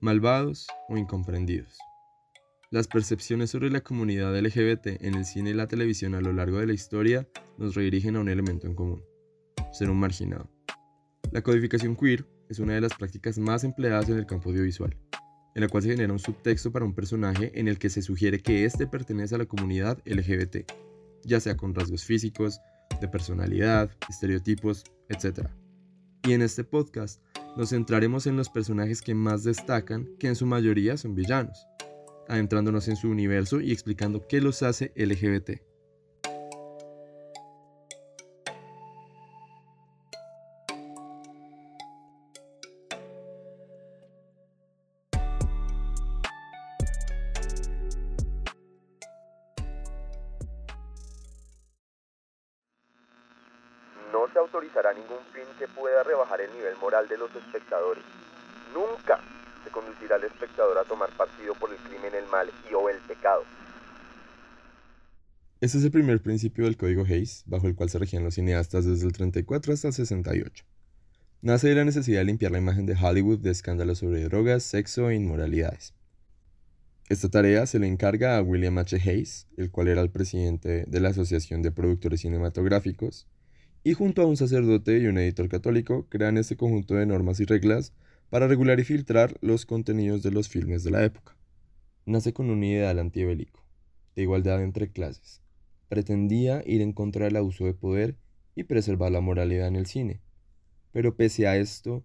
malvados o incomprendidos. Las percepciones sobre la comunidad LGBT en el cine y la televisión a lo largo de la historia nos redirigen a un elemento en común, ser un marginado. La codificación queer es una de las prácticas más empleadas en el campo audiovisual, en la cual se genera un subtexto para un personaje en el que se sugiere que éste pertenece a la comunidad LGBT, ya sea con rasgos físicos, de personalidad, estereotipos, etc. Y en este podcast nos centraremos en los personajes que más destacan, que en su mayoría son villanos, adentrándonos en su universo y explicando qué los hace LGBT. Autorizará ningún fin que pueda rebajar el nivel moral de los espectadores. Nunca se conducirá al espectador a tomar partido por el crimen, el mal y o el pecado. Este es el primer principio del Código Hayes, bajo el cual se regían los cineastas desde el 34 hasta el 68. Nace de la necesidad de limpiar la imagen de Hollywood de escándalos sobre drogas, sexo e inmoralidades. Esta tarea se le encarga a William H. Hayes, el cual era el presidente de la Asociación de Productores Cinematográficos, y junto a un sacerdote y un editor católico crean este conjunto de normas y reglas para regular y filtrar los contenidos de los filmes de la época. Nace con un ideal antibélico, de igualdad entre clases. Pretendía ir en contra del abuso de poder y preservar la moralidad en el cine. Pero pese a esto,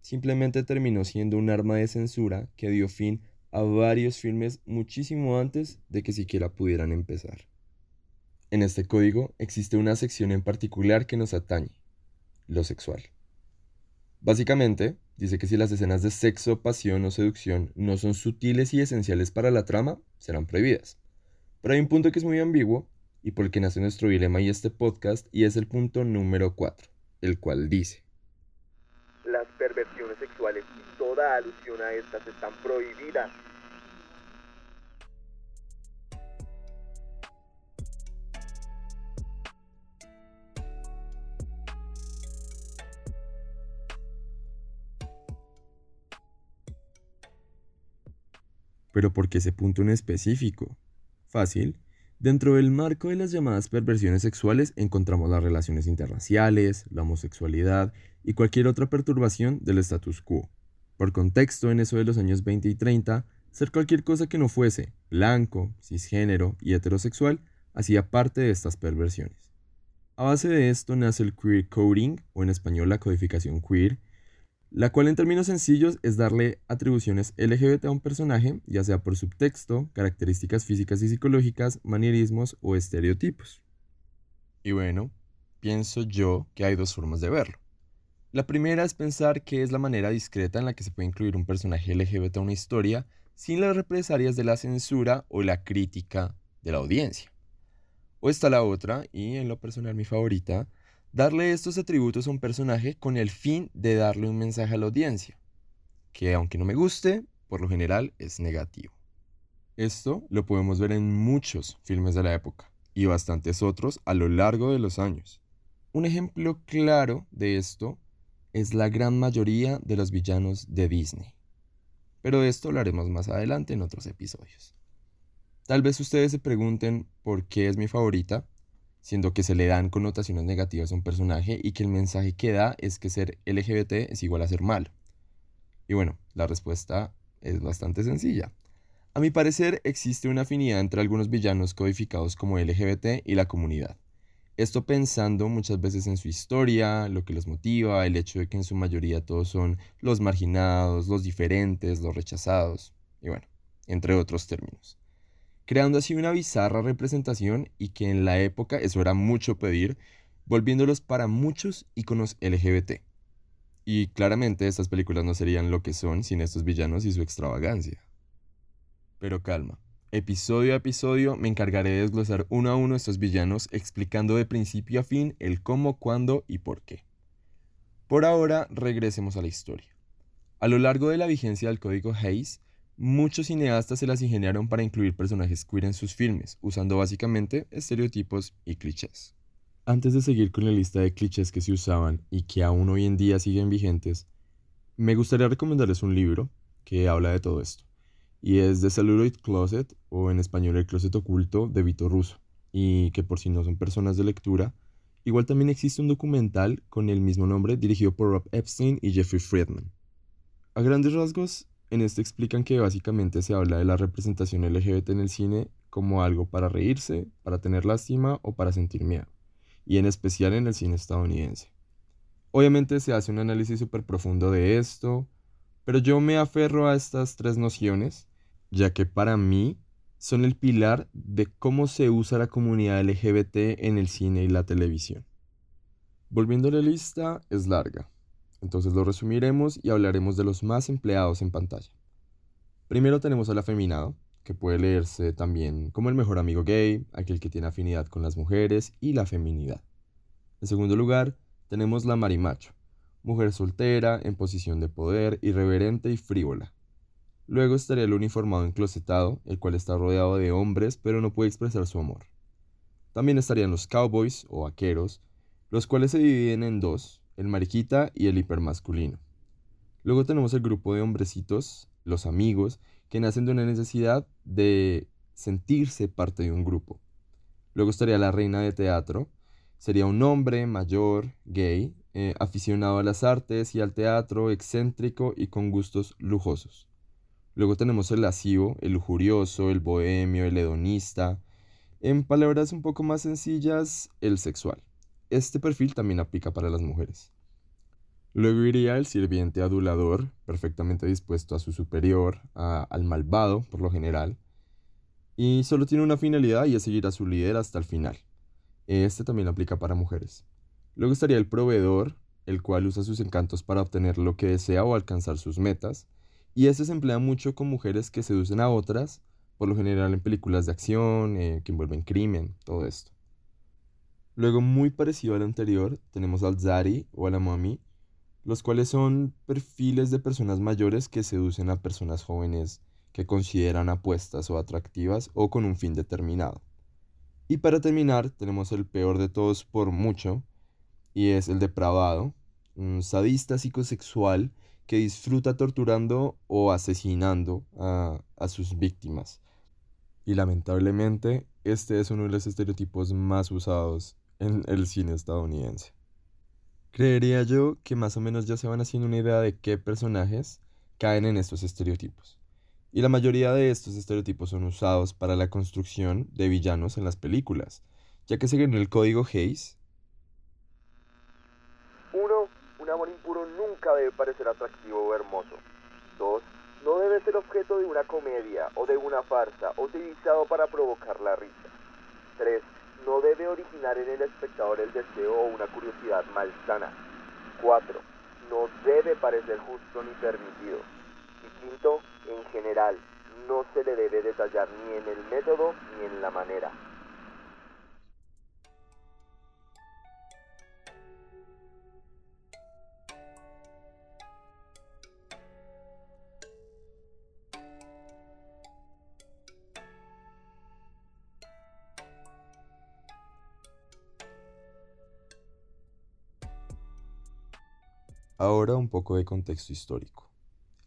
simplemente terminó siendo un arma de censura que dio fin a varios filmes muchísimo antes de que siquiera pudieran empezar. En este código existe una sección en particular que nos atañe, lo sexual. Básicamente, dice que si las escenas de sexo, pasión o seducción no son sutiles y esenciales para la trama, serán prohibidas. Pero hay un punto que es muy ambiguo y por el que nace nuestro dilema y este podcast, y es el punto número 4, el cual dice: Las perversiones sexuales y toda alusión a estas están prohibidas. Pero ¿por qué ese punto en específico? Fácil. Dentro del marco de las llamadas perversiones sexuales encontramos las relaciones interraciales, la homosexualidad y cualquier otra perturbación del status quo. Por contexto, en eso de los años 20 y 30, ser cualquier cosa que no fuese blanco, cisgénero y heterosexual hacía parte de estas perversiones. A base de esto nace el queer coding, o en español la codificación queer, la cual en términos sencillos es darle atribuciones LGBT a un personaje, ya sea por subtexto, características físicas y psicológicas, manierismos o estereotipos. Y bueno, pienso yo que hay dos formas de verlo. La primera es pensar que es la manera discreta en la que se puede incluir un personaje LGBT a una historia sin las represalias de la censura o la crítica de la audiencia. O está la otra, y en lo personal mi favorita, darle estos atributos a un personaje con el fin de darle un mensaje a la audiencia, que aunque no me guste, por lo general es negativo. Esto lo podemos ver en muchos filmes de la época y bastantes otros a lo largo de los años. Un ejemplo claro de esto es la gran mayoría de los villanos de Disney. Pero de esto hablaremos más adelante en otros episodios. Tal vez ustedes se pregunten por qué es mi favorita siendo que se le dan connotaciones negativas a un personaje y que el mensaje que da es que ser LGBT es igual a ser malo. Y bueno, la respuesta es bastante sencilla. A mi parecer existe una afinidad entre algunos villanos codificados como LGBT y la comunidad. Esto pensando muchas veces en su historia, lo que los motiva, el hecho de que en su mayoría todos son los marginados, los diferentes, los rechazados, y bueno, entre otros términos creando así una bizarra representación y que en la época eso era mucho pedir, volviéndolos para muchos iconos LGBT. Y claramente estas películas no serían lo que son sin estos villanos y su extravagancia. Pero calma, episodio a episodio me encargaré de desglosar uno a uno estos villanos explicando de principio a fin el cómo, cuándo y por qué. Por ahora regresemos a la historia. A lo largo de la vigencia del código Hayes, Muchos cineastas se las ingeniaron para incluir personajes queer en sus filmes, usando básicamente estereotipos y clichés. Antes de seguir con la lista de clichés que se usaban y que aún hoy en día siguen vigentes, me gustaría recomendarles un libro que habla de todo esto. Y es The Celluloid Closet, o en español El Closet Oculto, de Vito Russo. Y que por si no son personas de lectura, igual también existe un documental con el mismo nombre dirigido por Rob Epstein y Jeffrey Friedman. A grandes rasgos, en este explican que básicamente se habla de la representación LGBT en el cine como algo para reírse, para tener lástima o para sentir miedo, y en especial en el cine estadounidense. Obviamente se hace un análisis súper profundo de esto, pero yo me aferro a estas tres nociones, ya que para mí son el pilar de cómo se usa la comunidad LGBT en el cine y la televisión. Volviendo a la lista, es larga, entonces lo resumiremos y hablaremos de los más empleados en pantalla. Primero tenemos al afeminado, que puede leerse también como el mejor amigo gay, aquel que tiene afinidad con las mujeres y la feminidad. En segundo lugar, tenemos la marimacho, mujer soltera, en posición de poder, irreverente y frívola. Luego estaría el uniformado enclosetado, el cual está rodeado de hombres pero no puede expresar su amor. También estarían los cowboys o vaqueros, los cuales se dividen en dos, el mariquita y el hipermasculino. Luego tenemos el grupo de hombrecitos, los amigos, que nacen de una necesidad de sentirse parte de un grupo. Luego estaría la reina de teatro. Sería un hombre mayor, gay, eh, aficionado a las artes y al teatro, excéntrico y con gustos lujosos. Luego tenemos el lascivo, el lujurioso, el bohemio, el hedonista. En palabras un poco más sencillas, el sexual. Este perfil también aplica para las mujeres. Luego iría el sirviente adulador, perfectamente dispuesto a su superior, al malvado por lo general, y solo tiene una finalidad y es seguir a su líder hasta el final. Este también aplica para mujeres. Luego estaría el proveedor, el cual usa sus encantos para obtener lo que desea o alcanzar sus metas, y este se emplea mucho con mujeres que seducen a otras, por lo general en películas de acción, eh, que envuelven crimen, todo esto. Luego, muy parecido al anterior, tenemos al Zari o a la Mami, los cuales son perfiles de personas mayores que seducen a personas jóvenes que consideran apuestas o atractivas o con un fin determinado. Y para terminar, tenemos el peor de todos por mucho, y es el depravado, un sadista psicosexual que disfruta torturando o asesinando a, a sus víctimas. Y lamentablemente, este es uno de los estereotipos más usados en el cine estadounidense. Creería yo que más o menos ya se van haciendo una idea de qué personajes caen en estos estereotipos. Y la mayoría de estos estereotipos son usados para la construcción de villanos en las películas, ya que según el código Hayes. 1. Un amor impuro nunca debe parecer atractivo o hermoso. 2. No debe ser objeto de una comedia o de una farsa utilizado para provocar la risa. 3 no debe originar en el espectador el deseo o una curiosidad malsana. 4. No debe parecer justo ni permitido. Y quinto, en general, no se le debe detallar ni en el método ni en la manera. Ahora un poco de contexto histórico.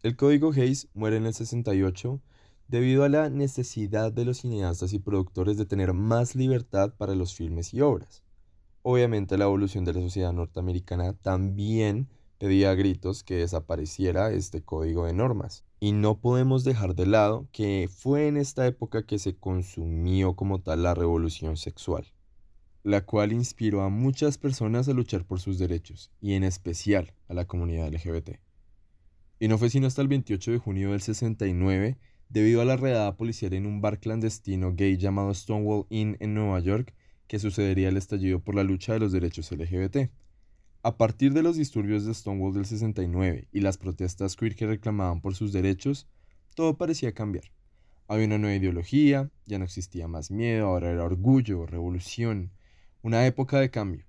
El código Hayes muere en el 68 debido a la necesidad de los cineastas y productores de tener más libertad para los filmes y obras. Obviamente la evolución de la sociedad norteamericana también pedía a gritos que desapareciera este código de normas. Y no podemos dejar de lado que fue en esta época que se consumió como tal la revolución sexual la cual inspiró a muchas personas a luchar por sus derechos, y en especial a la comunidad LGBT. Y no fue sino hasta el 28 de junio del 69, debido a la redada policial en un bar clandestino gay llamado Stonewall Inn en Nueva York, que sucedería el estallido por la lucha de los derechos LGBT. A partir de los disturbios de Stonewall del 69 y las protestas queer que reclamaban por sus derechos, todo parecía cambiar. Había una nueva ideología, ya no existía más miedo, ahora era orgullo, revolución, una época de cambio.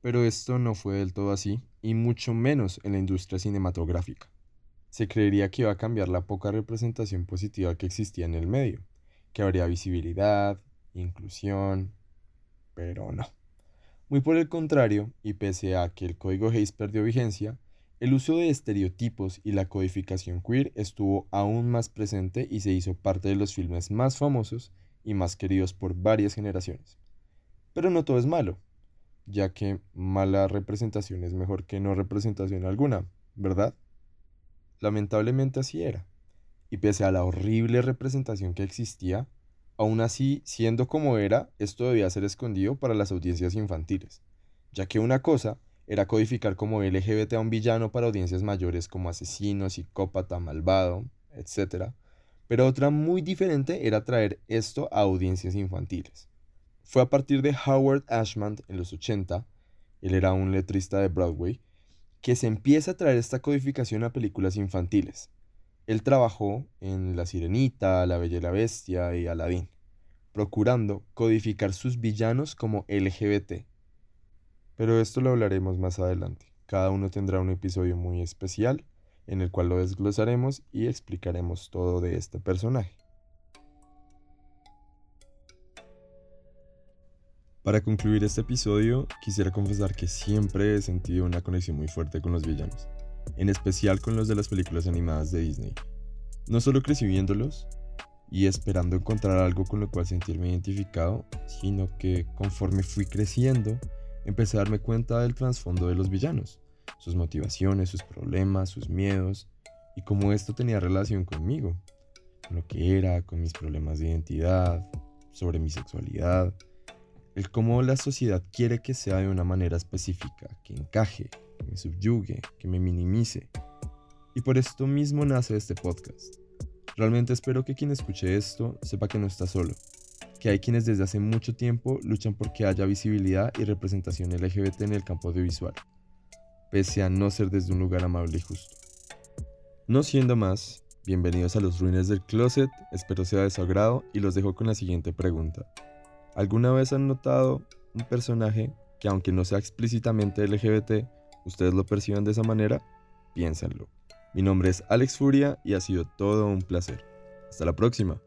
Pero esto no fue del todo así, y mucho menos en la industria cinematográfica. Se creería que iba a cambiar la poca representación positiva que existía en el medio, que habría visibilidad, inclusión, pero no. Muy por el contrario, y pese a que el código Hayes perdió vigencia, El uso de estereotipos y la codificación queer estuvo aún más presente y se hizo parte de los filmes más famosos y más queridos por varias generaciones. Pero no todo es malo, ya que mala representación es mejor que no representación alguna, ¿verdad? Lamentablemente así era. Y pese a la horrible representación que existía, aún así, siendo como era, esto debía ser escondido para las audiencias infantiles, ya que una cosa era codificar como LGBT a un villano para audiencias mayores como asesino, psicópata, malvado, etc. Pero otra muy diferente era traer esto a audiencias infantiles. Fue a partir de Howard Ashman en los 80, él era un letrista de Broadway, que se empieza a traer esta codificación a películas infantiles. Él trabajó en La Sirenita, La Bella y la Bestia y Aladdin, procurando codificar sus villanos como LGBT, pero esto lo hablaremos más adelante. Cada uno tendrá un episodio muy especial en el cual lo desglosaremos y explicaremos todo de este personaje. Para concluir este episodio, quisiera confesar que siempre he sentido una conexión muy fuerte con los villanos, en especial con los de las películas animadas de Disney. No solo crecí viéndolos y esperando encontrar algo con lo cual sentirme identificado, sino que conforme fui creciendo, empecé a darme cuenta del trasfondo de los villanos, sus motivaciones, sus problemas, sus miedos, y cómo esto tenía relación conmigo, con lo que era, con mis problemas de identidad, sobre mi sexualidad, el cómo la sociedad quiere que sea de una manera específica, que encaje, que me subyugue, que me minimice. Y por esto mismo nace este podcast. Realmente espero que quien escuche esto sepa que no está solo, que hay quienes desde hace mucho tiempo luchan por que haya visibilidad y representación LGBT en el campo audiovisual, pese a no ser desde un lugar amable y justo. No siendo más, bienvenidos a los ruines del closet, espero sea de su agrado y los dejo con la siguiente pregunta. ¿Alguna vez han notado un personaje que aunque no sea explícitamente LGBT, ustedes lo perciban de esa manera? Piénsenlo. Mi nombre es Alex Furia y ha sido todo un placer. Hasta la próxima.